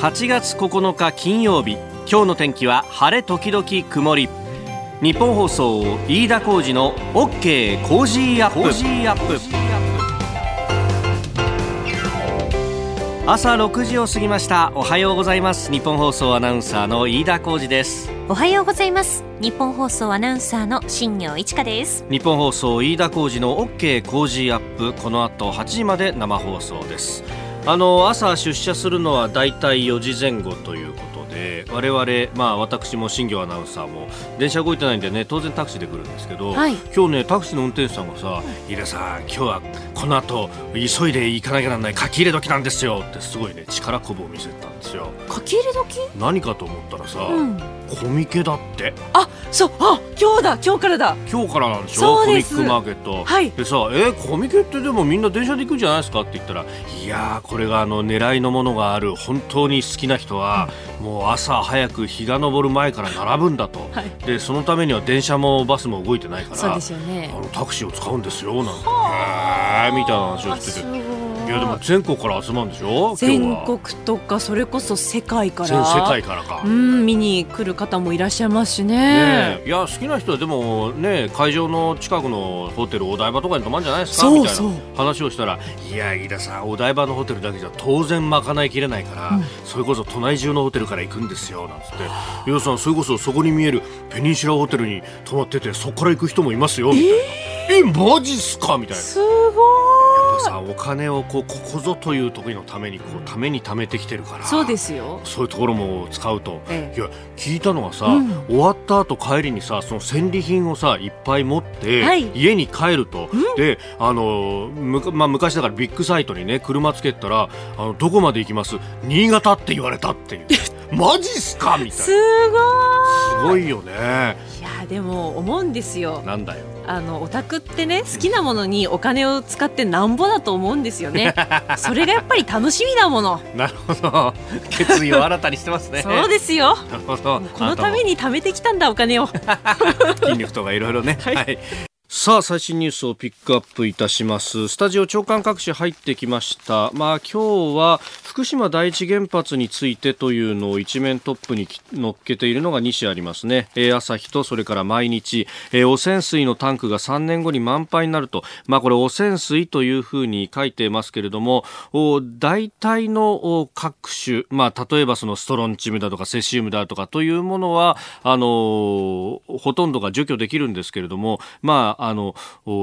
8月9日金曜日。今日の天気は晴れ時々曇り。日本放送飯田浩二の OK コージーアップ。朝6時を過ぎました。おはようございます。ニッポン放送アナウンサーの飯田浩司です。おはようございます。ニッポン放送アナウンサーの新行市佳です。日本放送飯田浩二の OK コージーアップ。この後8時まで生放送ですあの朝出社するのはだいたい4時前後ということで我々、まあ、私も新業アナウンサーも電車動いてないんでね当然タクシーで来るんですけど、はい、今日ねタクシーの運転手さんがさ「飯田さん今日はこの後急いで行かなきゃならない書き入れ時なんですよ」ってすごいね力こぶを見せたんですよ。書き入れ時？何かと思ったらさ、うんコミケだって。あそうあ今日だ今日からだ。今日からなんでしょ？コミックマーケット、はい、でさえー、コミケってでもみんな電車で行くんじゃないですかって言ったらいやこれがあの狙いのものがある本当に好きな人は、うん、もう朝早く日が昇る前から並ぶんだと、はい、でそのためには電車もバスも動いてないからそうですよ、ね、あのタクシーを使うんですよなんて。へえみたいな話をしてて。いやでも全国から集まるんでしょ？全国とかそれこそ世界から。全世界からか。うん見に来る方もいらっしゃいますしね。ねいや好きな人はでもね会場の近くのホテルお台場とかに泊まるんじゃないですか？みたいな話をしたらいや飯田さんお台場のホテルだけじゃ当然賄いきれないから、うん、それこそ都内中のホテルから行くんですよなんつって。飯田さんそれこそそこに見えるペニンシュラホテルに泊まっててそこから行く人もいますよみたいな。えー、えマジっすか？みたいな。すごいさお金をこうここぞという時のためにこうために貯めてきてるからそうですよ。そういうところも使うと、ええ、いや聞いたのはさ、うん、終わった後帰りにさその戦利品をさいっぱい持って、はい、家に帰ると、うん、であのむ、まあ、昔だからビッグサイトにね車つけたらあのどこまで行きます？新潟って言われたっていうマジっすか？みたいな。すごい。すごいよね。いやでも思うんですよ。なんだよ。あのオタクってね好きなものにお金を使ってなんぼだと思うんですよね。それがやっぱり楽しみだもの。なるほど。決意を新たにしてますね。そうですよ。なるほど。このために貯めてきたんだお金を。筋肉とかいろいろね、はい、はいさあ、最新ニュースをピックアップいたします。スタジオ長官各紙入ってきました。まあ今日は福島第一原発についてというのを一面トップに乗っけているのが2紙ありますね。えー、朝日とそれから毎日、えー、汚染水のタンクが3年後に満杯になると。まあこれ汚染水というふうに書いてますけれどもお、大体の各種、まあ例えばそのストロンチムだとかセシウムだとかというものは、あのー、ほとんどが除去できるんですけれども、まああの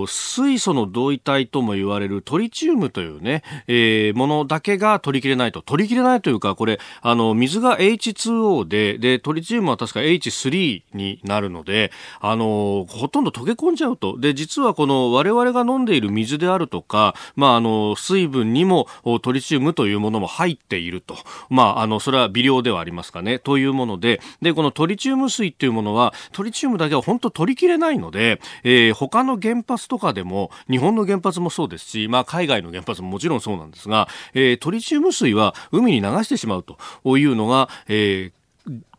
水素の同位体とも言われるトリチウムというね、えー、ものだけが取りきれないと。取りきれないというかこれあの水が H2O ででトリチウムは確か H3 になるのであのほとんど溶け込んじゃうと。で実はこの我々が飲んでいる水であるとか、まあ、あの水分にもトリチウムというものも入っていると、まあ、あのそれは微量ではありますかね。というものででこのトリチウム水っていうものはトリチウムだけは本当取りきれないので、えー、他の原発とかでも日本の原発もそうですし、まあ、海外の原発ももちろんそうなんですが、えー、トリチウム水は海に流してしまうというのが、えー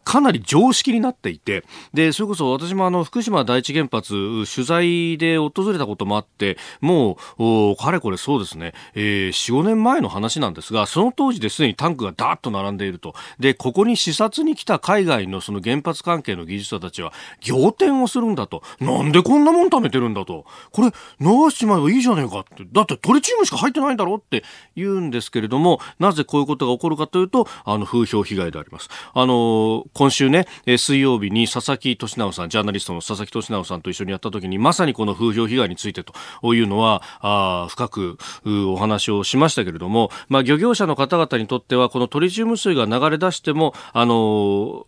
かなり常識になっていて、で、それこそ私もあの、福島第一原発、取材で訪れたこともあって、もう、かれこれそうですね、えー、4、5年前の話なんですが、その当時ですでにタンクがダーッと並んでいると。で、ここに視察に来た海外のその原発関係の技術者たちは、仰天をするんだと。なんでこんなもん貯めてるんだと。これ、流しちまえばいいじゃねえかって。だってトリチウムしか入ってないんだろって言うんですけれども、なぜこういうことが起こるかというと、あの、風評被害であります。あの、今週ね、水曜日に佐々木俊直さん、ジャーナリストの佐々木俊直さんと一緒にやった時に、まさにこの風評被害についてというのは、あ深くお話をしましたけれども、まあ、漁業者の方々にとっては、このトリチウム水が流れ出しても、あの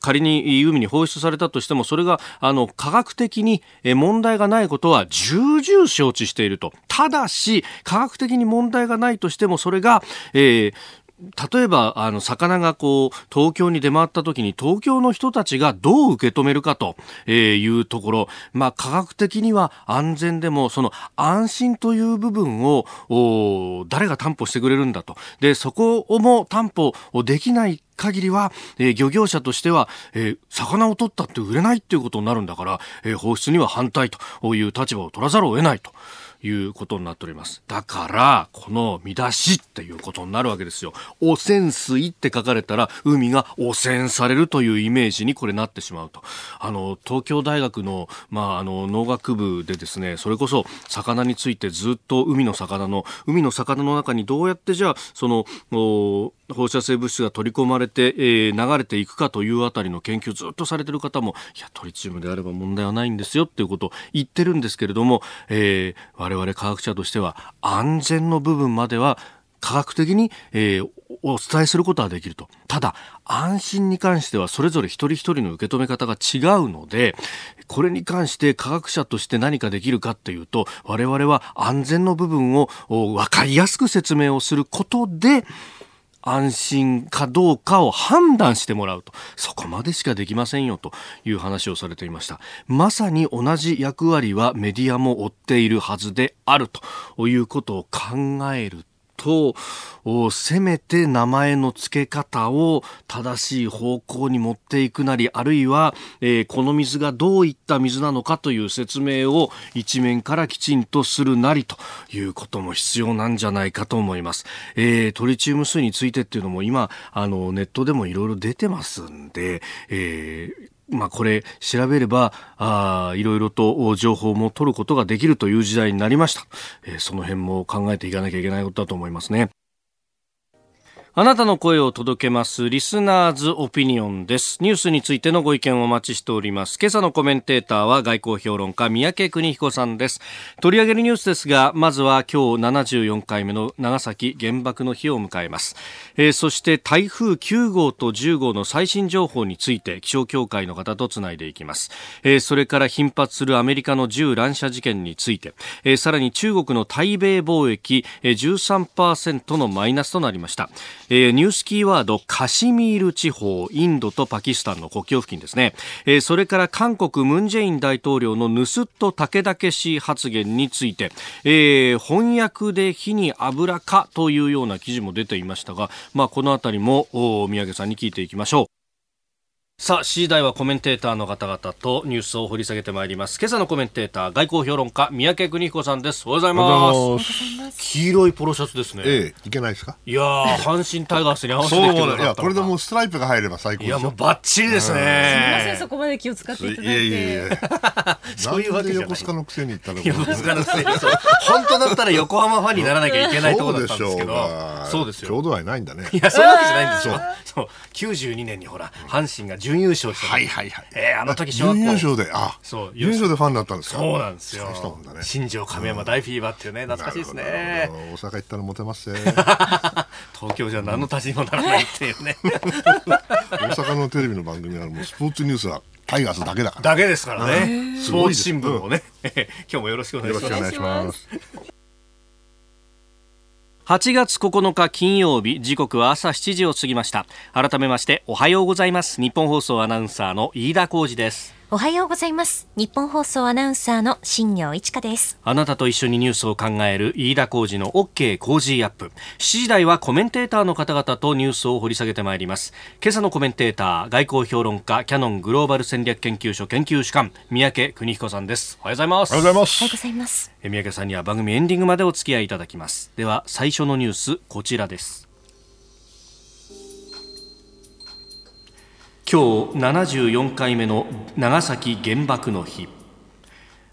仮に海に放出されたとしても、それが、あの、科学的に問題がないことは重々承知していると。ただし、科学的に問題がないとしても、それが、えー、例えば、あの、魚がこう、東京に出回った時に、東京の人たちがどう受け止めるかというところ、まあ、科学的には安全でも、その安心という部分を、誰が担保してくれるんだと。で、そこをも担保できない限りは、えー、漁業者としては、えー、魚を取ったって売れないっていうことになるんだから、えー、放出には反対という立場を取らざるを得ないと。いうことになっております。だからこの見出しっていうことになるわけですよ。汚染水って書かれたら海が汚染されるというイメージにこれなってしまうと。あの東京大学の,、まあ、あの農学部でですねそれこそ魚についてずっと海の魚の海の魚の中にどうやってじゃあその放射性物質が取り込まれて、えー、流れていくかというあたりの研究ずっとされてる方もいやトリチウムであれば問題はないんですよっていうことを言ってるんですけれども、えー、我々科学者としては安全の部分までは科学的に、えー、お伝えすることはできると。ただ、安心に関してはそれぞれ一人一人の受け止め方が違うので、これに関して科学者として何かできるかっていうと、我々は安全の部分を分かりやすく説明をすることで、安心かどうかを判断してもらうと。そこまでしかできませんよという話をされていました。まさに同じ役割はメディアも負っているはずであるということを考えると、せめて名前の付け方を正しい方向に持っていくなり、あるいは、えー、この水がどういった水なのかという説明を一面からきちんとするなりということも必要なんじゃないかと思います。えー、トリチウム水についてっていうのも今、あの、ネットでもいろいろ出てますんで、えーまあ、これ調べればあいろいろと情報も取ることができるという時代になりました、えー、その辺も考えていかなきゃいけないことだと思いますね。あなたの声を届けますリスナーズオピニオンです。ニュースについてのご意見をお待ちしております。今朝のコメンテーターは外交評論家三宅邦彦さんです。取り上げるニュースですが、まずは今日74回目の長崎原爆の日を迎えます。えー、そして台風9号と10号の最新情報について気象協会の方とつないでいきます。えー、それから頻発するアメリカの銃乱射事件について、えー、さらに中国の対米貿易、えー、13%のマイナスとなりました。えー、ニュースキーワードカシミール地方インドとパキスタンの国境付近ですね、えー、それから韓国ムン・ジェイン大統領の盗っ人武々しい発言について、えー、翻訳で火に油かというような記事も出ていましたが、まあ、このあたりもお宮家さんに聞いていきましょう。さあ、7時台はコメンテーターの方々とニュースを掘り下げてまいります。今朝のコメンテーター、外交評論家、三宅邦彦さんです。おはようございます。黄色いポロシャツですね。ええ、いけないですか？いや阪神 タイガースに合わせてきていや、これでもうストライプが入れば最高いや、もうバッチリですね。すみません、そこまで気を使っていただいて。いやいやいやそういうわけじゃ横須賀のくせに言ったら。横須賀のくせに。本当だったら横浜ファンにならなきゃいけないところだったんですけど。そうですよ。郷土愛ないんだね。いや、そういうわけじゃないんですよ。そう。92年にほら、阪神が準優勝した。はいはいはい。えー、あの時小学校。優勝で、あ、そう。優勝でファンだったんですか？そうなんですよ。新庄亀山大フィーバーっていうね、懐かしいですね。大阪行ったらモテますね。東京じゃ何の足しにもならないっていうね。大阪のテレビの番組はもうスポーツニュースはタイガースだけだから。だけですからね。スポーツ新聞をね。今日もよろしくお願いします。よろしくお願いします。8月9日金曜日時刻は朝7時を過ぎました。改めましておはようございます。日本放送アナウンサーの飯田浩二です。おはようございます。日本放送アナウンサーの新業一華です。あなたと一緒にニュースを考える飯田浩二の OK 工事アップ。7時台はコメンテーターの方々とニュースを掘り下げてまいります。今朝のコメンテーター外交評論家キャノングローバル戦略研究所研究主幹三宅邦彦さんです。おはようございます。おはようございます。おはようございます。三宅さんには番組エンディングまでお付き合いいただきます。では最初のニュースこちらです今日74回目の長崎原爆の日。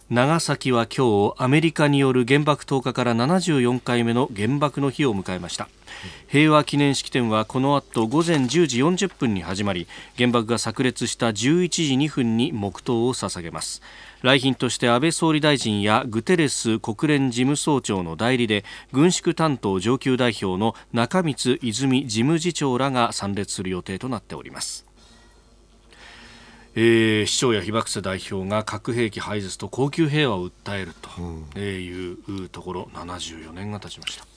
長崎は今日アメリカによる原爆投下から74回目の原爆の日を迎えました。平和記念式典はこの後午前10時40分に始まり原爆が炸裂した11時2分に黙祷を捧げます。来賓として安倍総理大臣やグテレス国連事務総長の代理で軍縮担当上級代表の中光泉事務次長らが参列する予定となっております。えー、市長や被爆者代表が核兵器廃絶と恒久平和を訴えるというところ74年が経ちました。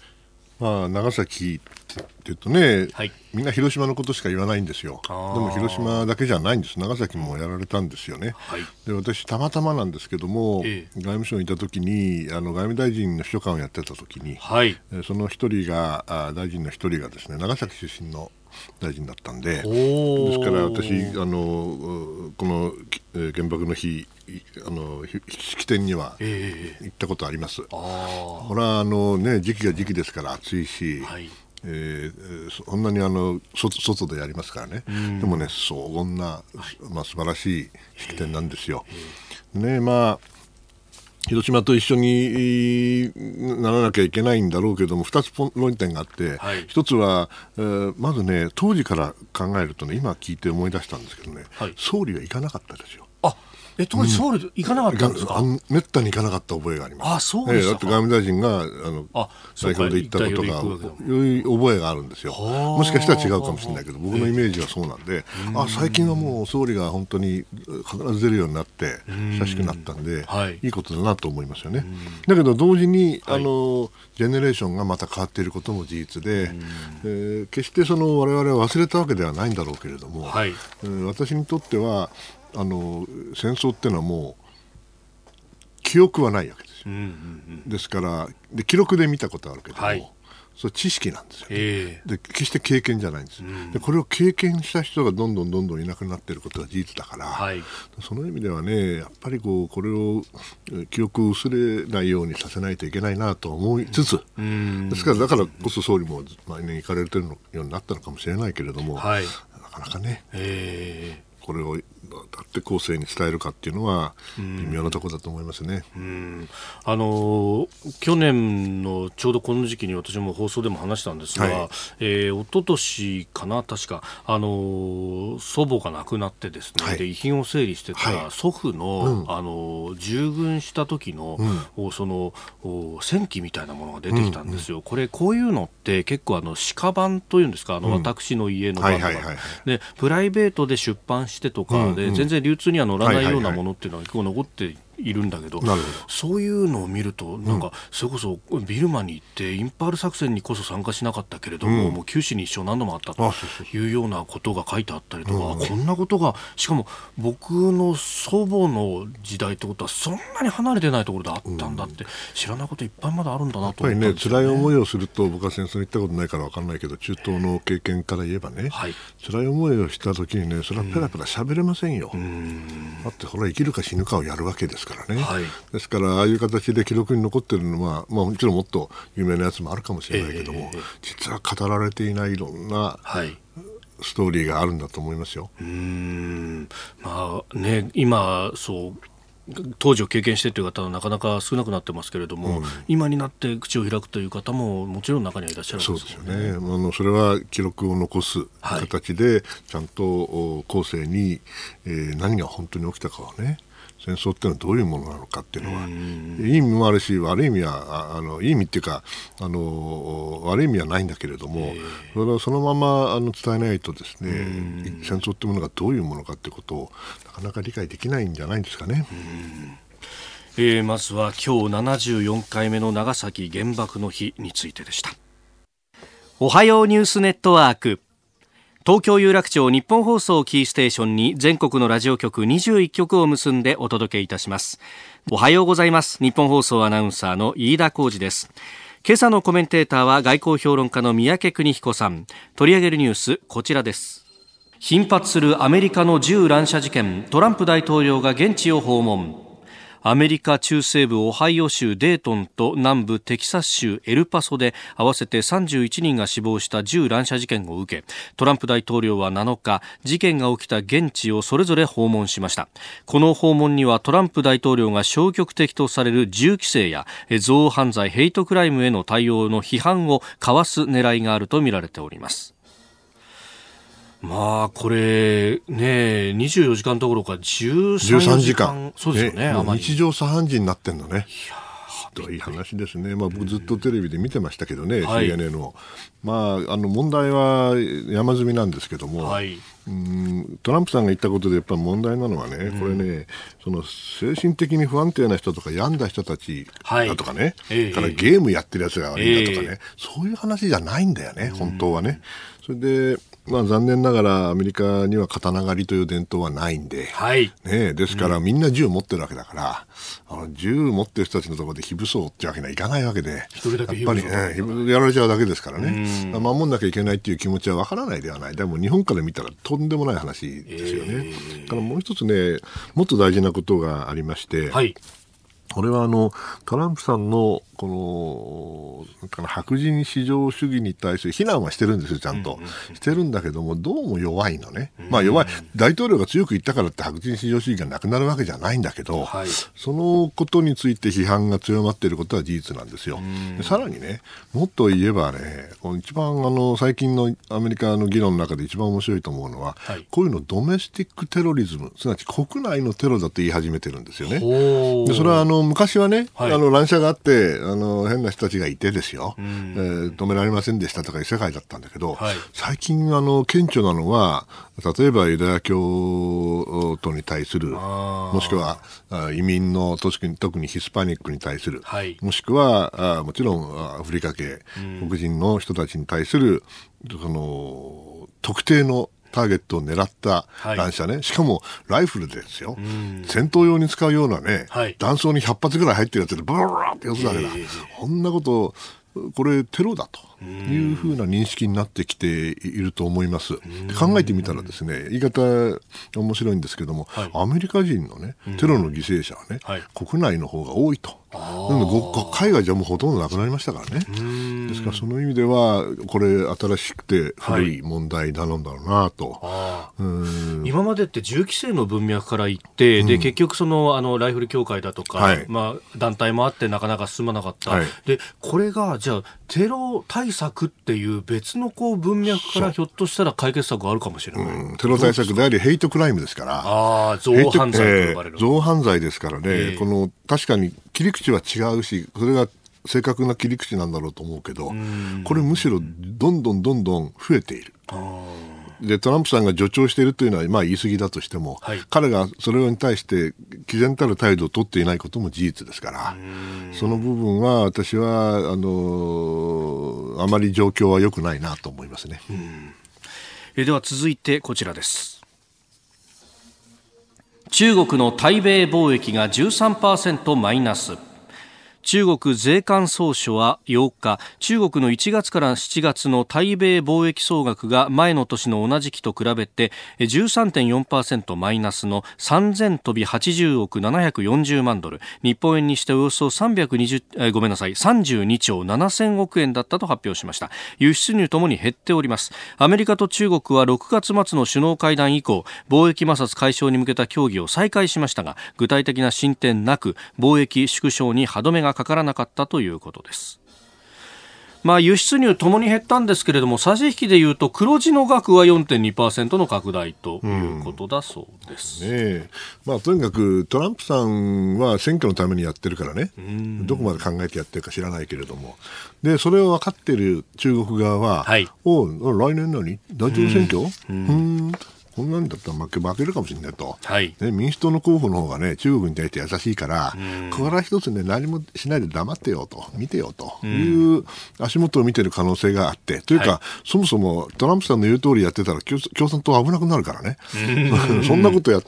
まあ、長崎っていうとね、はいみんな広島のことしか言わないんですよ。でも広島だけじゃないんです。長崎もやられたんですよね。はいで私たまたまなんですけども、ええ外務省にいた時にあの外務大臣の秘書官をやってた時に、はいえーその一人があ大臣の一人がですね長崎出身の大臣だったんで。おですからー私あのうこの原爆の日いあのひ式典にはええ行ったことあります。あこれはあのね時期が時期ですから暑いし、あはい。えーそそんなにあの外外でやりますからね、でもね荘厳な、まあ、素晴らしい式典なんですよ。ねまあ広島と一緒にえーならなきゃいけないんだろうけども2つ論点があって、はい1つは、えーまずね当時から考えるとね今聞いて思い出したんですけどね、はい総理は行かなかったですよ。あえ当時ソウル行かなかったんですか、あのめったに行かなかった覚えがあります。あそうでええだって外務大臣があの代表で行ったことがいう覚えがあるんですよ。はあ。もしかしたら違うかもしれないけど僕のイメージはそうなんで、あ最近はもう総理が本当に必ず出るようになって親しくなったんで、はい。いいことだなと思いますよね。だけど同時に、はい。あのジェネレーションがまた変わっていることも事実で、えー決してその我々は忘れたわけではないんだろうけれども、はい。えー私にとってはあの戦争っていうのはもう記憶はないわけですよ。うんうんうん。ですからで記録で見たことあるけども、はい。それ知識なんですよね。えで決して経験じゃないんです、でこれを経験した人がどんどんどんどんいなくなっていることが事実だから、はい。その意味ではねやっぱりこうこれをえー記憶を薄れないようにさせないといけないなと思いつつ、えうん。ですからだからこそ総理も毎年行かれてるのようになったのかもしれないけれども、はい。なかなかねええ。これをどうやって後世に伝えるかっていうのは微妙なところだと思いますね。うん。あのー去年のちょうどこの時期に私も放送でも話したんですが、はい。えー一昨年かな確か、あのー祖母が亡くなってですね、はい。で遺品を整理してたはい。祖父の、うん。あのー従軍した時の、おそのお戦記みたいなものが出てきたんですよ。これこういうのって結構あの鹿版というんですかあの、私の家の版とか、はいはいはいでプライベートで出版してとかで、全然流通には乗らないようなものっていうのは結構残っているんだけど、そういうのを見ると、なんか、それこそビルマに行って、インパール作戦にこそ参加しなかったけれども、もう九死に一生何度もあったというようなことが書いてあったりとか、こんなことが、しかも僕の祖母の時代ってことは、そんなに離れてないところであったんだって、知らないこといっぱいまだあるんだなと思ったんやっぱりね。辛い思いをすると僕は戦争に行ったことないから分かんないけど中東の経験から言えばね、はい。辛い思いをした時にねそれはペラペラ喋れませんよ、だってこれは生きるか死ぬかをやるわけですからね、はい。ですからああいう形で記録に残ってるのは、まあ、もちろんもっと有名なやつもあるかもしれないけども、ええ実は語られていないいろんなはい。ストーリーがあるんだと思いますよ。うーん。まあね、今そう当時を経験してという方はなかなか少なくなってますけれども、今になって口を開くという方ももちろん中にはいらっしゃるそんでようですすよね。あのそれは記録を残すはい。形で、ちゃんとお後世に、えー何が本当に起きたかをね、戦争っていうのはどういうものなのかっていうのは、いい意味もあるし、悪い意味は、ああのいい意味っていうか、あの悪い意味はないんだけれども、それはそのままあの伝えないとですね、戦争っていうものがどういうものかっていうことをなかなか理解できないんじゃないんですかね。えーまずは今日74回目の長崎原爆の日についてでした。おはようニュースネットワーク東京有楽町日本放送キーステーションに全国のラジオ局21局を結んでお届けいたします。おはようございます。日本放送アナウンサーの飯田浩二です。今朝のコメンテーターは外交評論家の三宅邦彦さん。取り上げるニュースこちらです。頻発するアメリカの銃乱射事件。トランプ大統領が現地を訪問。アメリカ中西部オハイオ州デートンと南部テキサス州エルパソで合わせて31人が死亡した銃乱射事件を受けトランプ大統領は7日事件が起きた現地をそれぞれ訪問しました。この訪問にはトランプ大統領が消極的とされる銃規制や憎悪犯罪ヘイトクライムへの対応の批判をかわす狙いがあるとみられております。まあ、これ、ね、24時間どころか13 13時時間。間。そうですよね、もうあまり。日常茶飯事になってんのね。ひどい話ですね、まあ、僕ずっとテレビで見てましたけどね、はい CNN を、まあ、あの問題は山積みなんですけども、はい。うんトランプさんが言ったことでやっぱり問題なのはね、これねその精神的に不安定な人とか病んだ人たちはい。だとかね、ええからゲームやってるやつが悪いんだとかね、えそういう話じゃないんだよね、本当はね。それで、まあ、残念ながらアメリカには刀狩りという伝統はないんで、はい。ねえ、ですから、みんな銃持ってるわけだから、あの銃持ってる人たちのところで非武装ってわけにはいかないわけで、やっぱりね、非武やられちゃうだけですからね、守んなきゃいけないっていう気持ちはわからないではない。でも日本から見たらとんでもない話ですよね。だからもう一つね、もっと大事なことがありまして、はい。これはあのトランプさんのこのなんかな白人至上主義に対する非難はしてるんですよ、ちゃんと。してるんだけども、どうも弱いのね。まあ弱い。大統領が強く言ったからって白人至上主義がなくなるわけじゃないんだけど、はいそのことについて批判が強まっていることは事実なんですよ。でさらにね、もっと言えばね、この一番あの最近のアメリカの議論の中で一番面白いと思うのは、はいこういうのドメスティックテロリズム、すなわち国内のテロだと言い始めてるんですよね。おでそれはあの昔はね、はいあの乱射があってあの変な人たちがいてですよ、えー止められませんでしたとかいう世界だったんだけど、はい。最近あの顕著なのは例えばユダヤ教徒に対するもしくはあ移民の特に特にヒスパニックに対する、はい。もしくはあもちろんあアフリカ系、黒人の人たちに対するその特定のターゲットを狙ったはい。乱射ね、しかもライフルですよ、戦闘用に使うようなね、はい。弾倉に100発ぐらい入ってるやつでブラブラってやつだけだ、ええこんなことこれテロだというふうな認識になってきていると思います。で考えてみたらですね、言い方面白いんですけども、はい。アメリカ人のね、テロの犠牲者はね、はい。国内の方が多いと。海外じゃもうほとんどなくなりましたからね。ですからその意味では、これ新しくて古い問題なんだろうなと。あー。うん。今までって銃規制の文脈から言って、で結局そのあのライフル協会だとか、はい。まあ、団体もあってなかなか進まなかった、はい。でこれがじゃあテロ対策っていう別のこう文脈からひょっとしたら解決策があるかもしれない、うん。テロ対策でありヘイトクライムですから。ああ憎犯罪とえー憎犯罪ですからね、ええこの確かに切り口は違うし、それが正確な切り口なんだろうと思うけど、これむしろどんどんどんどん増えている。でトランプさんが助長しているというのは、まあ、言い過ぎだとしても、はい。彼がそれに対して毅然たる態度を取っていないことも事実ですから、その部分は私はあのあまり状況は良くないなと思いますね。えーでは続いてこちらです。中国の対米貿易が13%マイナス中国税関総署は8日中国の1月から7月の対米貿易総額が前の年の同じ期と比べて13.4%マイナスの3000飛び80億740万ドル。日本円にしておよそ320えごめんなさい32兆7000億円だったと発表しました。輸出入ともに減っております。アメリカと中国は6月末の首脳会談以降貿易摩擦解消に向けた協議を再開しましたが具体的な進展なく貿易縮小に歯止めがかからなかったということです。まあ、輸出入ともに減ったんですけれども差し引きでいうと黒字の額は4.2%の拡大ということだそうです、ねえ。まあ、とにかくトランプさんは選挙のためにやってるからね、どこまで考えてやってるか知らないけれども、でそれを分かっている中国側は、はい。おう来年何？大統領選挙？うんこんなんだったら負け負けるかもしれないと、はい。ね、民主党の候補の方がね中国に対して優しいから、これは一つね何もしないで黙ってよと見てよという足元を見てる可能性があって。というか、はそもそもトランプさんの言う通りやってたら共共産党は危なくなるからね。そんなことや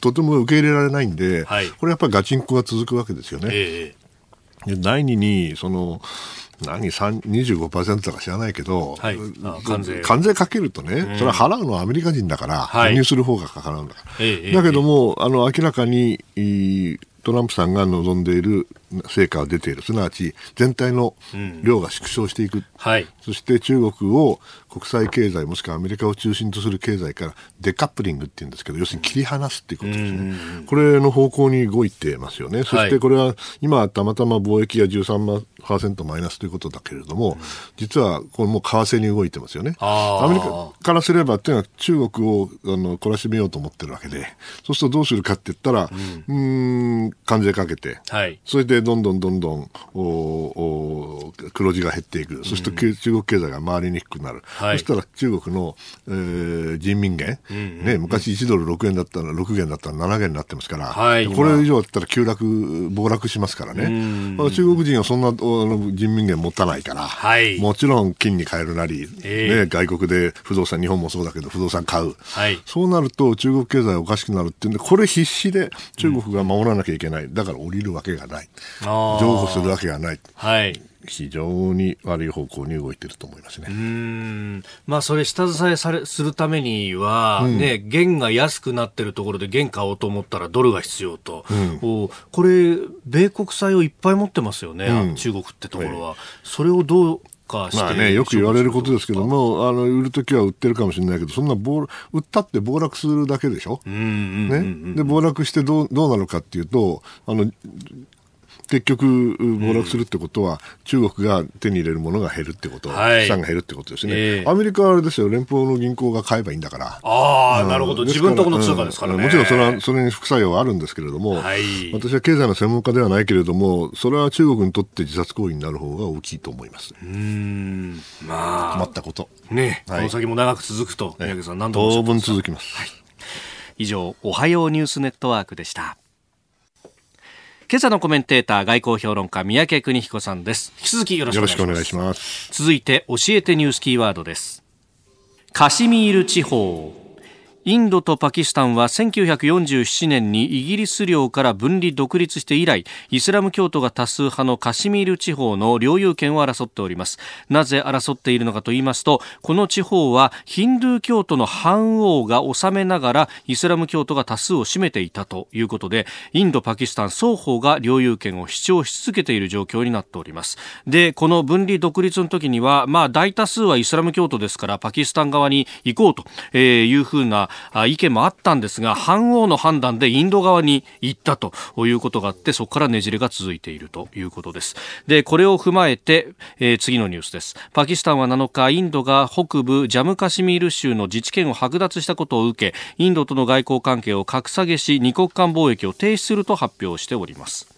とても受け入れられないんで、はい。これやっぱりガチンコが続くわけですよね。え。で第二にその何3 25%とか知らないけど、はい。あ関税。関税かけるとね、それは払うのはアメリカ人だから、はい。輸入する方がかかるんだから、ええだけども、あの明らかにトランプさんが望んでいる成果が出ている、すなわち全体の量が縮小していく、はい。そして中国を国際経済もしくはアメリカを中心とする経済からデカップリングっていうんですけど要するに切り離すっていうことですね。これの方向に動いてますよね。そしてこれは今たまたま貿易が13%マイナスということだけれども実はこれもう為替に動いてますよね。アメリカからすればっていうのは中国をあの懲らしめようと思ってるわけで。そうするとどうするかって言ったらうーん関税かけて。はい。それででどんどんどんどんおお黒字が減っていく、そして中国経済が回りにくくなる、はい、そしたら中国の、えー、人民元、うんうん、ね、昔1ドル6円だったら6元だったら7元になってますから、はい、これ以上だったら急落、暴落しますからね、まあ、中国人はそんな人民元持たないから、はい、もちろん金に変えるなり、えー、ね、外国で不動産、日本もそうだけど不動産買う、はい、そうなると中国経済おかしくなるっていうんで、これ必死で中国が守らなきゃいけない、だから降りるわけがない、譲歩するわけがない。はい。非常に悪い方向に動いていると思いますね。うん。まあ、それ下支えされするためには、うん、ね、元が安くなってるところで元買おうと思ったらドルが必要と、うん、おこれ、米国債をいっぱい持ってますよね、うん、中国ってところは。はい、それをどうまあね、よく言われることですけども、あの売るときは売ってるかもしれないけど、そんな売ったって暴落するだけでしょ、ね、で暴落してどうどうなるかっていうとあの結局、暴落するってことは、中国が手に入れるものが減るってこと、はい、資産が減るってことですね、えー、アメリカはあれですよ、連邦の銀行が買えばいいんだから、ああ、なるほど、自分とこの通貨ですからね、もちろんそれはそれに副作用はあるんですけれども、はい、私は経済の専門家ではないけれども、それは中国にとって自殺行為になる方が大きいと思います。うん。まあ、困ったこと。ね、はい、この先も長く続くと、宮家さん、何度も当分続きます。はい、以上、おはようニュースネットワークでした。今朝のコメンテーター外交評論家三宅邦彦さんです。引き続きよろしくお願いします。続いて教えてニュースキーワードです。カシミール地方インドとパキスタンは1947年にイギリス領から分離独立して以来イスラム教徒が多数派のカシミール地方の領有権を争っております。なぜ争っているのかと言いますとこの地方はヒンドゥー教徒の反王が治めながらイスラム教徒が多数を占めていたということでインドパキスタン双方が領有権を主張し続けている状況になっております。でこの分離独立の時にはまあ大多数はイスラム教徒ですからパキスタン側に行こうというふうな意見もあったんですが反王の判断でインド側に行ったということがあってそこからねじれが続いているということです。でこれを踏まえて、えー、次のニュースです。パキスタンは7日インドが北部ジャムカシミール州の自治権を剥奪したことを受けインドとの外交関係を格下げし二国間貿易を停止すると発表しております。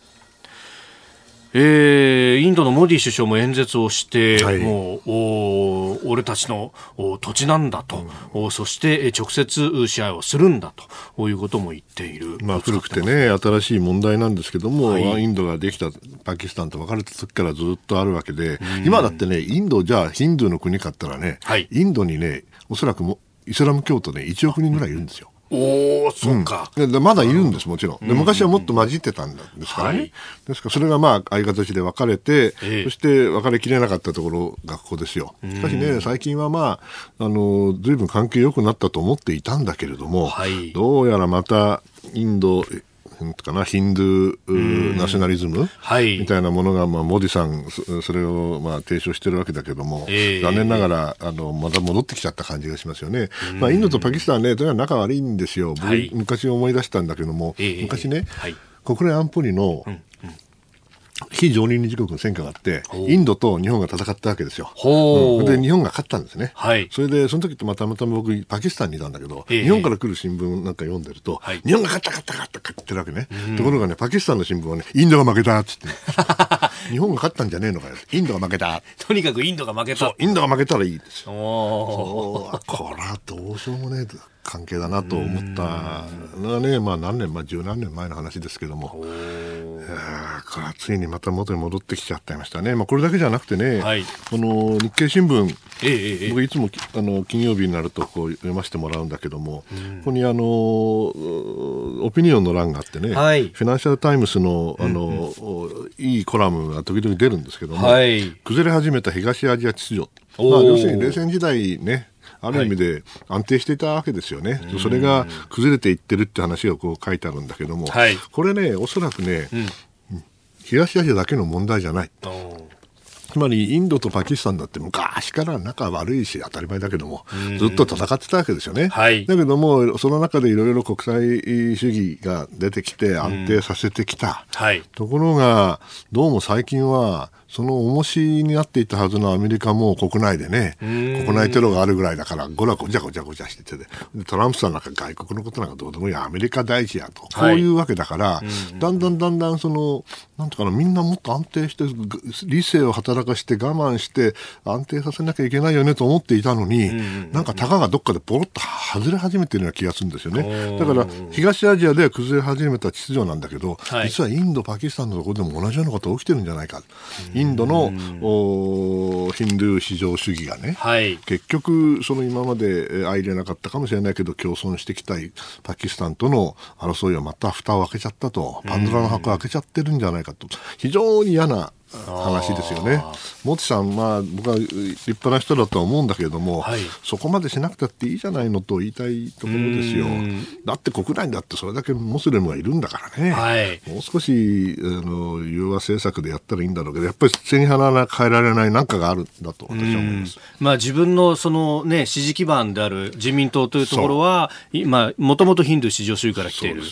えー、インドのモディ首相も演説をして、はい、もうお俺たちのお土地なんだと、うん、そして直接支配をするんだと。いうことも言っている、まあ、古くてね新しい問題なんですけども、はい、インドができたパキスタンと別れた時からずっとあるわけで、今だってねインドじゃあヒンドゥーの国かったらね、はい、インドにねおそらくもイスラム教徒ね1億人ぐらいいるんですよ。おお、そうか、うん、まだいるんです、もちろん。で昔はもっと混じってたんですからね。はい、ですから、それがまあ、ああいう形で分かれて、えー、そして別れきれなかったところがここですよ。しかしね、最近はまあ、あの、ずいぶん関係良くなったと思っていたんだけれども、はい、どうやらまた、インド、かなヒンドゥーナショナリズム、はい、みたいなものが、まあ、モディさんそれを、まあ、提唱してるわけだけども、えー、残念ながらあのまた戻ってきちゃった感じがしますよね、まあ、インドとパキスタンはねとにかく仲悪いんですよ、はい、昔思い出したんだけども、えー、昔ね、はい、国連安保理の、うん非常任理事国の選挙があって、インドと日本が戦ったわけですよ。うん、で、日本が勝ったんですね。はい、それで、その時ってまたまた僕、パキスタンにいたんだけど、えー、日本から来る新聞なんか読んでると、はい、日本が勝った勝った勝った勝ってるわけね。ところがね、パキスタンの新聞はね、インドが負けたっつって、ね、日本が勝ったんじゃねえのかよ。インドが負けた。とにかくインドが負けた。インドが負けたらいいですよ。これはどうしようもねえ関係だなと思ったのはね、まあ何年、まあ十何年前の話ですけども、ついにまた元に戻ってきちゃってましたね。まあこれだけじゃなくてね、はい、この日経新聞、ええ、僕いつもあの金曜日になるとこう読ませてもらうんだけども、ここにあのオピニオンの欄があってね、はい、フィナンシャル・タイムズのあの、うんうん、いいコラムが時々出るんですけども、はい、崩れ始めた東アジア秩序、まあ、要するに冷戦時代ねある意味で安定していたわけですよね、はい、それが崩れていってるって話がこう書いてあるんだけども、はい、これね、おそらくね、うん、東アジアだけの問題じゃない。つまりインドとパキスタンだって昔から仲悪いし当たり前だけどもずっと戦ってたわけですよね。はい、だけどもその中でいろいろ国際主義が出てきて安定させてきた。はい、ところがどうも最近はその重しになっていたはずのアメリカも国内でね、国内テロがあるぐらいだから、ごらごちゃごちゃごちゃしてて、トランプさんなんか外国のことなんかどうでもいい、アメリカ大事やと、こういうわけだから、はい、だんだんだんだんその、なんとかな、みんなもっと安定して、理性を働かして我慢して安定させなきゃいけないよねと思っていたのに、なんかたかがどっかでポロッと外れ始めてるような気がするんですよね。だから、東アジアで崩れ始めた秩序なんだけど、はい、実はインド、パキスタンのところでも同じようなことが起きてるんじゃないか。インドのおヒンドゥー至上主義がね、はい、結局、その今まで相入れなかったかもしれないけど、共存してきたパキスタンとの争いはまた蓋を開けちゃったと、パンドラの箱を開けちゃってるんじゃないかと、非常に嫌な話ですよね。モテさん、まあ、僕は立派な人だとは思うんだけれども、はい、そこまでしなくたっていいじゃないのと言いたいところですよ。だって国内にだってそれだけモスレムがいるんだからね、はい、もう少しあの融和政策でやったらいいんだろうけど、やっぱり背に腹が変えられない何かがあるんだと私は思います。まあ、自分のその、ね、支持基盤である自民党というところは、もともとヒンドゥー至上主義から来ている。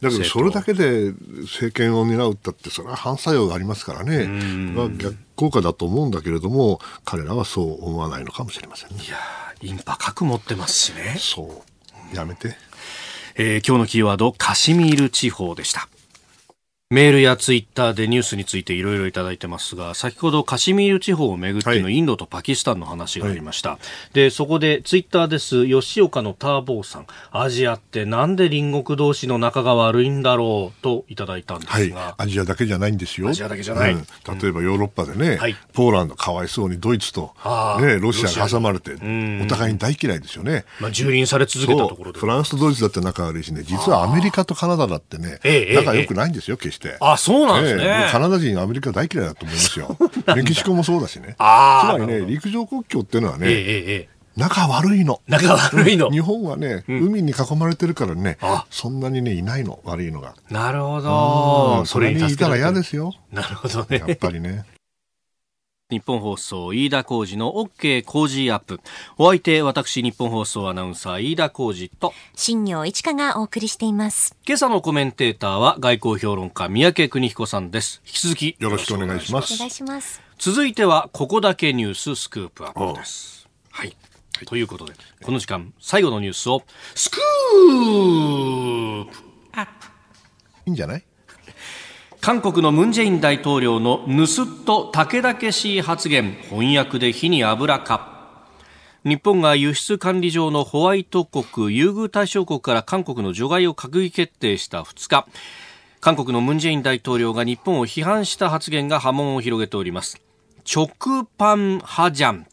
だけどそれだけで政権を担うったってそれは反作用がありますからね、まあ、逆効果だと思うんだけれども彼らはそう思わないのかもしれませんね。いやインパ核持ってますしね。そうやめて、えー、今日のキーワードカシミール地方でした。メールやツイッターでニュースについていろいろいただいてますが、先ほどカシミール地方をめぐってのインドとパキスタンの話がありました。はい、で、そこでツイッターです。吉岡のターボーさん。アジアってなんで隣国同士の仲が悪いんだろうといただいたんですが、はい、アジアだけじゃないんですよ。アジアだけじゃない。うん、例えばヨーロッパでね、はい、ポーランドかわいそうにドイツと、ね、ロシアが挟まれて、お互いに大嫌いですよね。まあ、蹂躙され続けたところで。フランスとドイツだって仲悪いしね、実はアメリカとカナダだってね、仲良くないんですよ、決して。あ、そうなんですね、えー、カナダ人、アメリカ大嫌いだと思いますよ。メキシコもそうだしね。つまりね、陸上国境っていうのはね、えー仲悪いの。仲悪いの。日本はね、うん、海に囲まれてるからね、そんなにね、いないの、悪いのが。なるほど。それにいたら嫌ですよ。なるほどね。やっぱりね。日本放送飯田浩二の OK 工事アップ。お相手私日本放送アナウンサー飯田浩二と。新業一華がお送りしています。今朝のコメンテーターは外交評論家三宅邦彦さんです。引き続きよろしくお願いします。お願いします。続いてはここだけニューススクープアップです。はい、はい、ということでこの時間最後のニュースをスクープアップ。いいんじゃない？韓国のムン・ジェイン大統領のぬすっと武田けしい発言。翻訳で火に油か。日本が輸出管理上のホワイト国優遇対象国から韓国の除外を閣議決定した2日。韓国のムン・ジェイン大統領が日本を批判した発言が波紋を広げております。直パンハジャン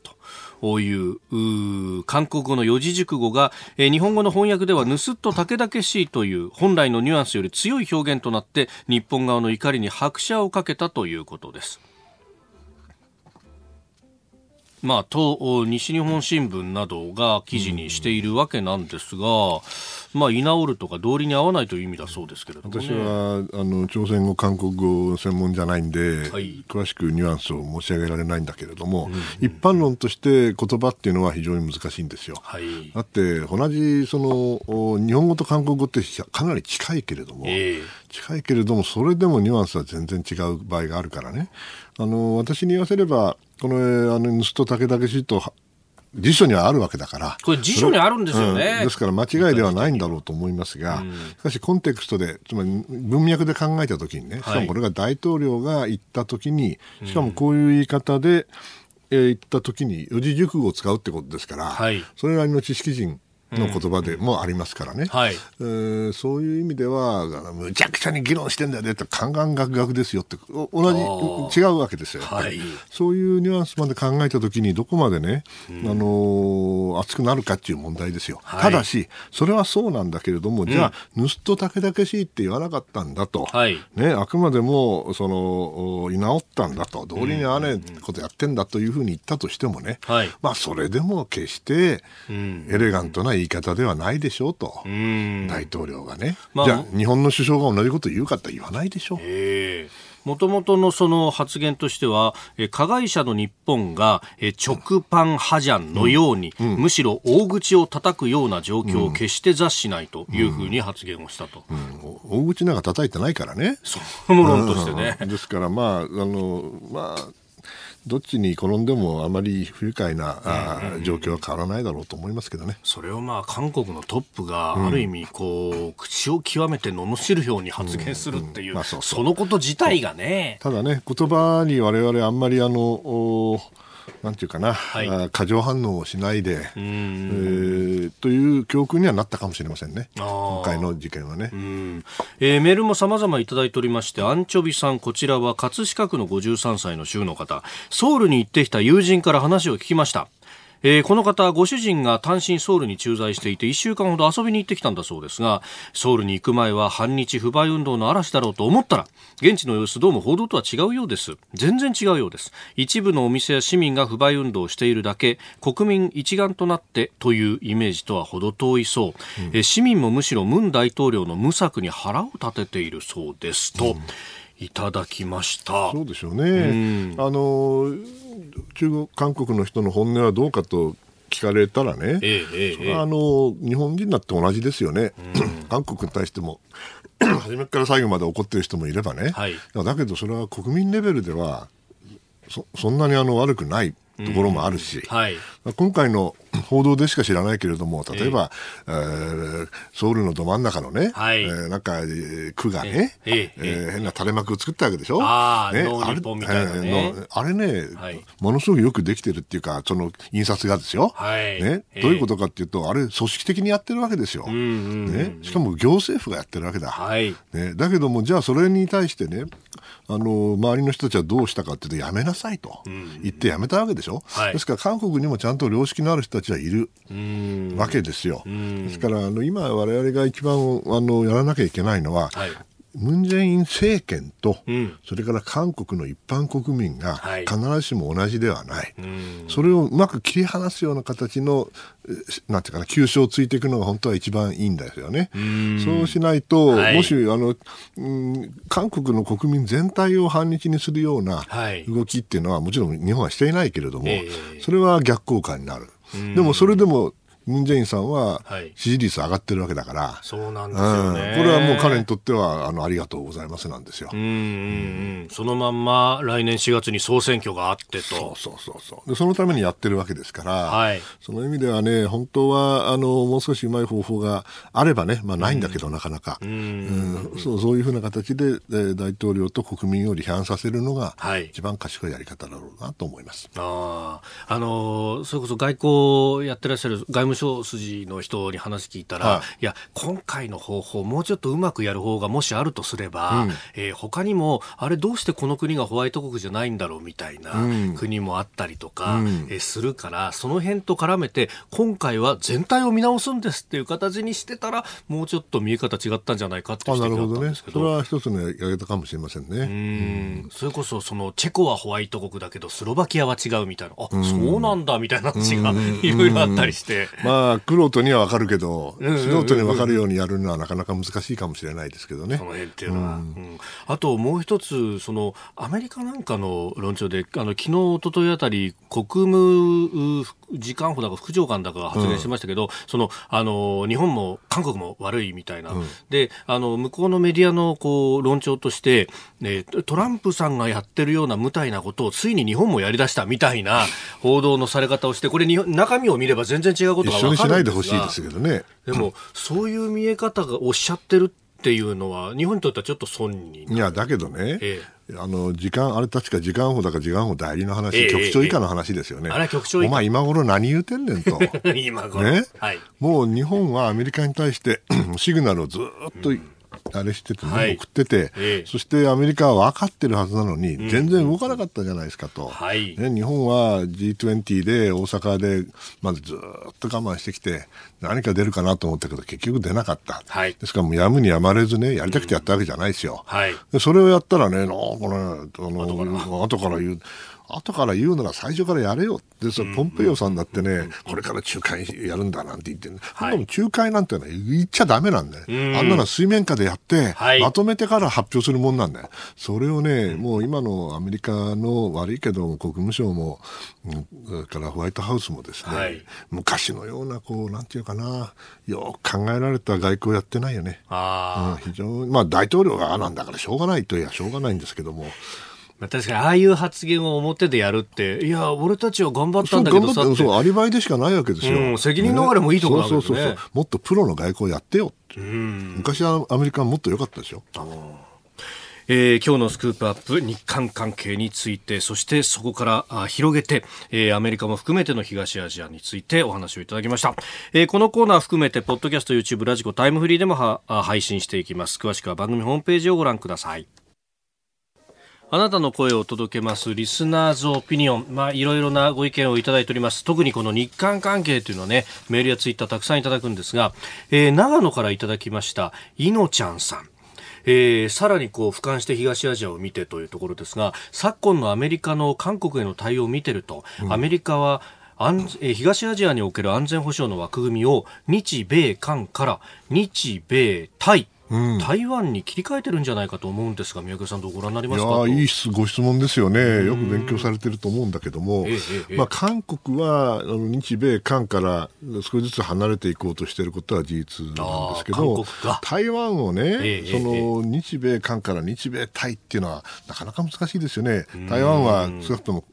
いう韓国語の四字熟語が、えー、日本語の翻訳では盗っと竹々しいという本来のニュアンスより強い表現となって日本側の怒りに拍車をかけたということです。まあ、と西日本新聞などが記事にしているわけなんですが、まあ、居直るとか道理に合わないという意味だそうですけれども、ね、私はあの朝鮮語、韓国語専門じゃないんで、はい、詳しくニュアンスを申し上げられないんだけれども、うんうん、一般論として言葉っていうのは非常に難しいんですよ。はい、だって同じその日本語と韓国語ってかなり近いけれども、えー、近いけれどもそれでもニュアンスは全然違う場合があるからね。あの私に言わせればこの、あの、盗人竹々しと、辞書にはあるわけだから。これ辞書にあるんですよね。うん、ですから間違いではないんだろうと思いますが、うん、しかしコンテクストで、つまり文脈で考えたときにね、しかもこれが大統領が言ったときに、しかもこういう言い方で、えー、言ったときに四字熟語を使うってことですから、はい、それなりの知識人の言葉でもありますからね、はい、えー、そういう意味ではむちゃくちゃに議論してんだよねってカンガンガクガクですよって同じ違うわけですよ、はい、そういうニュアンスまで考えた時にどこまでね、うん、あのー、熱くなるかっていう問題ですよ、はい、ただしそれはそうなんだけれども、じゃあ盗人たけだけしいって言わなかったんだと、はい、ね、あくまでもその居直ったんだと。道理に合わないことやってんだというふうに言ったとしてもね、はい、まあそれでも決してエレガントな言い方ではないでしょうと、う大統領がね、まあ、じゃあ日本の首相が同じこと言うかって言わないでしょう。もともとのその発言としては、え加害者の日本が、え直パンハジャンのように、うん。うん、むしろ大口を叩くような状況を決して座しないというふうに発言をしたと。うん、大口なんか叩いてないからね。その論としてね。ですから、まあ、あの、まあ、どっちに転んでもあまり不愉快な、あ状況は変わらないだろうと思いますけどね。それをまあ韓国のトップがある意味こう、口を極めて罵るように発言するっていう、うんまあそうそうそのこと自体がね。ただね、言葉に我々あんまりあの、おなんていうかな、はいあ過剰反応をしないで、えうんーという教訓にはなったかもしれませんね。今回の事件はね。うんえーメールも様々いただいておりまして、アンチョビさん、こちらは葛飾区の53歳の州の方、ソウルに行ってきた友人から話を聞きました。えーこの方、ご主人が単身ソウルに駐在していて1週間ほど遊びに行ってきたんだそうですが、ソウルに行く前は反日不買運動の嵐だろうと思ったら、現地の様子どうも報道とは違うようです。全然違うようです。一部のお店や市民が不買運動をしているだけ、国民一丸となってというイメージとは程遠いそう。えー市民もむしろムン大統領の無策に腹を立てているそうです。と、いただきました。そうでしょうね。あの中国韓国の人の本音はどうかと聞かれたらね、ええええそれはあの日本人だって同じですよね。韓国に対しても 初めから最後まで怒ってる人もいればね。はいだけどそれは国民レベルではそそんなにあの悪くないところもあるし、はい。今回の 報道でしか知らないけれども、例えば、えーソウルのど真ん中のね、はい。えーなんか、えー区がね、ええええー変な垂れ幕を作ったわけでしょ？あーねあれ,、のあれね、はい。ものすごくよくできてるっていうか、その印刷がですよ。はい。ね、ええ。どういうことかっていうと、あれ、組織的にやってるわけですよ。んうんうんね、しかも行政府がやってるわけだ。はい。ね、だけども、じゃあそれに対してね、あの周りの人たちはどうしたかっていうと、やめなさいと。言ってやめたわけでしょ、はい。ですから韓国にもちゃんと良識のある人たちはいるうん。わけですよ。ですからあの今、我々が一番あのやらなきゃいけないのは、はい。ムン・ジェイン政権と、うんそれから韓国の一般国民がはい必ずしも同じではない、うん。それをうまく切り離すような形の、えなんていうかな、急所をついていくのが本当は一番いいんですよね。そうしないと、はいもしあの、うん、韓国の国民全体を反日にするようなはい動きっていうのは、もちろん日本はしていないけれども、ええそれは逆効果になる。でもそれでもムン・ジェインさんははい。支持率上がってるわけだから、そうなんでうん、こすよね。れはもう彼にとってはあのありがとうございますなんですよ。うんうんうん。そのまんま来年4月に総選挙があってそうと。そうそうそう。でそのためにやってるわけですから、はい。その意味ではね本当はあのもう少しうまい方法があればね、まあ、ないんだけど、なかなか、うんそうそういうふうな形で、えー大統領と国民を離反させるのが、はい。一番賢いやり方だろうなと思います。ああ、あのーそれこそ外交やってらっしゃる外務省筋の人に話聞いたら、はい。い、や、今回の方法、もうちょっとうまくやる方がもしあるとすれば、うん。えー他にも、あれどうしてこの国がホワイト国じゃないんだろうみたいなうん。国もあったりとか、うん。えーするから、その辺と絡めて、今回は全体を見直すんですっていう形にしてたら、もうちょっと見え方違ったんじゃないかって指摘ったんですけそれは一つのやり方かもしれませんね。うん。それこそそのチェコはホワイト国だけどスロバキアは違うみたいな。あ、そうなんだみたいな話がいろいろあったりして。まあ、苦人には分かるけど、うんうんうん素人に分かるようにやるのはなかなか難しいかもしれないですけどね。そ。の辺っていうのは、うん。あともう一つそのアメリカなんかの論調であの昨日一昨日あたり国務う次官補だか副長官だかが発言してましたけど、そのあの日本も韓国も悪いみたいな、であの向こうのメディアのこう論調として、ね、トランプさんがやってるような無体なことをついに日本もやりだしたみたいな報道のされ方をしてこれ中身を見れば全然違うこと緒にしないでほしいですけどね。でも、そういう見え方がおっしゃってるっていうのは、日本にとってはちょっと損に。いや、だけどね、えあの時間、あれ確か時間法だか時間法代理の話、ええ局長以下の話ですよね。あれは局長以下お前今頃何言うてんねんと。今頃。ね、はい。もう日本はアメリカに対して シグナルをずっと、あれしてて、ねはい送ってて、ええそしてアメリカは分かってるはずなのに、全然動かなかったじゃないですかと。はいね、日本は G20 で大阪でまずずっと我慢してきて、何か出るかなと思ったけど、結局出なかった。はいですからもうやむにやまれずね、やりたくてやったわけじゃないですよ。はい。でそれをやったらね、なんかね、あの後から言う、後から言うなら最初からやれよで、そのポンペイオさんだってね、これから仲介やるんだなんて言って、ねはい。仲介なんてね、言っちゃダメなんだよ。ん。あんなのは水面下でやって、はい。まとめてから発表するもんなんだよ。それをね、もう今のアメリカの悪いけど、国務省も、うんそれからホワイトハウスもですね、はい。昔のような、こう、なんていうかな、よく考えられた外交やってないよね。ああ、うん非常に、まあ大統領がああなんだからしょうがないといやしょうがないんですけども、確かにああいう発言を表でやるっていや俺たちは頑張ったんだけどさそうアリバイでしかないわけですよ、うん、責任逃れもいいところなんですね、そうそうそう。もっとプロの外交やってよって、うん、昔はアメリカはもっと良かったでしょ。えー、今日のスクープアップ日韓関係についてそしてそこからあ広げて、えー、アメリカも含めての東アジアについてお話をいただきました、えー、このコーナー含めてポッドキャスト YouTube ラジコタイムフリーでもは配信していきます。詳しくは番組ホームページをご覧くださいあなたの声をお届けますリスナーズオピニオン。まあ、いろいろなご意見をいただいております。特にこの日韓関係というのはね、メールやツイッターたくさんいただくんですが、えー、長野からいただきました、いのちゃんさん。えー、さらにこう俯瞰して東アジアを見てというところですが昨今のアメリカの韓国への対応を見てると、うん、アメリカは安東アジアにおける安全保障の枠組みを日米韓から日米タうん、台湾に切り替えてるんじゃないかと思うんですが、宮家さん、どうご覧になりますかいいご質問ですよね、よく勉強されてると思うんだけども、ええまあ、韓国はあの日米韓から少しずつ離れていこうとしていることは事実なんですけど、台湾をね、え、その日米韓から日米台っていうのは、なかなか難しいですよね。台湾は少なくとも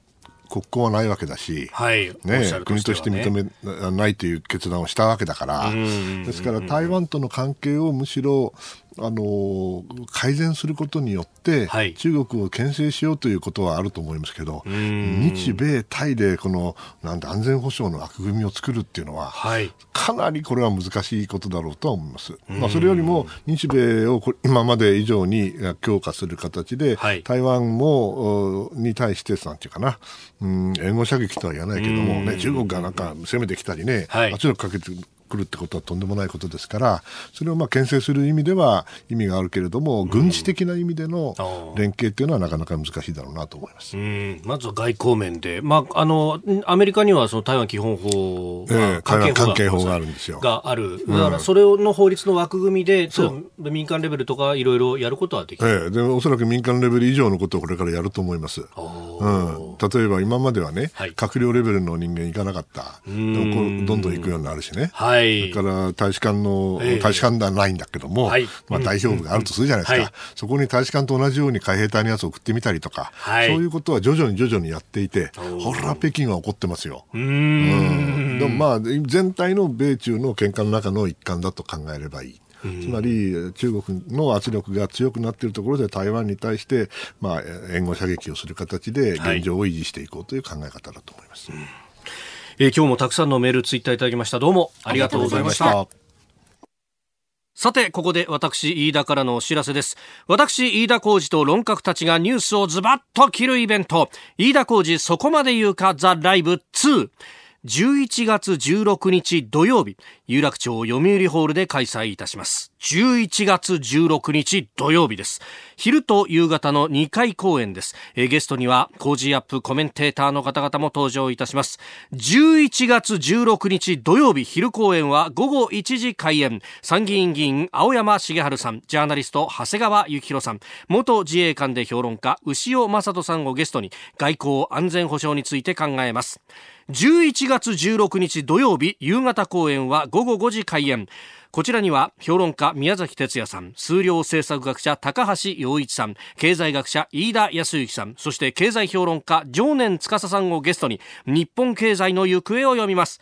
国交はないわけだし、はい。ね、ね。国として認めないという決断をしたわけだから、ですから台湾との関係をむしろあの改善することによって、はい、中国を牽制しようということはあると思いますけど、日米対でこのなん安全保障の枠組みを作るっていうのは、はい、かなりこれは難しいことだろうとは思います。まあ、それよりも日米を今まで以上に強化する形で、はい、台湾もに対してなんていうかな、うん、援護射撃とは言わないけども、ね、中国がなんか攻めてきたりね、圧力かけて来るってことはとんでもないことですからそれをまあ牽制する意味では意味があるけれども、軍事的な意味での連携っていうのはなかなか難しいだろうなと思います、うん、まずは外交面で、まあ、あのアメリカにはその台湾基本法が、関係関係法があるんですよ。がある。だからそれの法律の枠組みで、う。ん、民間レベルとかいろいろやることはできる、ええ、でおそらく民間レベル以上のことをこれからやると思います、うん、例えば今まではね、はい、閣僚レベルの人間いかなかった。どんどん行くようになるしね、はい、それから大使館の、えー、大使館ではないんだけども、はい、まあ、代表部があるとするじゃないですか、うん。うん、そこに大使館と同じように海兵隊のやつを送ってみたりとか、はい、そういうことは徐々に徐々にやっていて、ほら、北京は起こってますよ。うん。うん。でもまあ、全体の米中の喧嘩の中の一環だと考えればいい。つまり中国の圧力が強くなっているところで台湾に対して、まあ、援護射撃をする形で現状を維持していこうという考え方だと思います。はいえ、今日もたくさんのメールツイッターいただきましたどうもありがとうございましたさて、ここで私、飯田からのお知らせです。私、飯田浩二と論客たちがニュースをズバッと切るイベント、飯田浩司そこまで言うかザ・ライブ2。11月16日土曜日、有楽町読売ホールで開催いたします。11月16日土曜日です。昼と夕方の2回公演です。えゲストには、 Cozy up コメンテーターの方々も登場いたします。11月16日土曜日昼公演は午後1時開演。参議院議員青山繁晴さん、ジャーナリスト長谷川幸洋さん、元自衛官で評論家牛尾正人さんをゲストに外交安全保障について考えます。11月16日土曜日夕方公演は午後5時開演こちらには評論家宮崎哲也さん、数量政策学者高橋洋一さん、経済学者飯田康之さん、そして経済評論家常年司さんをゲストに日本経済の行方を読みます。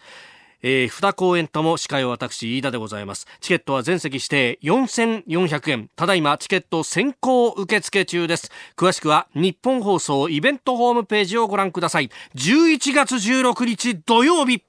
えー、二公演とも司会は私、飯田でございます。チケットは全席指定4400円。ただいまチケット先行受付中です。詳しくは日本放送イベントホームページをご覧ください。11月16日土曜日。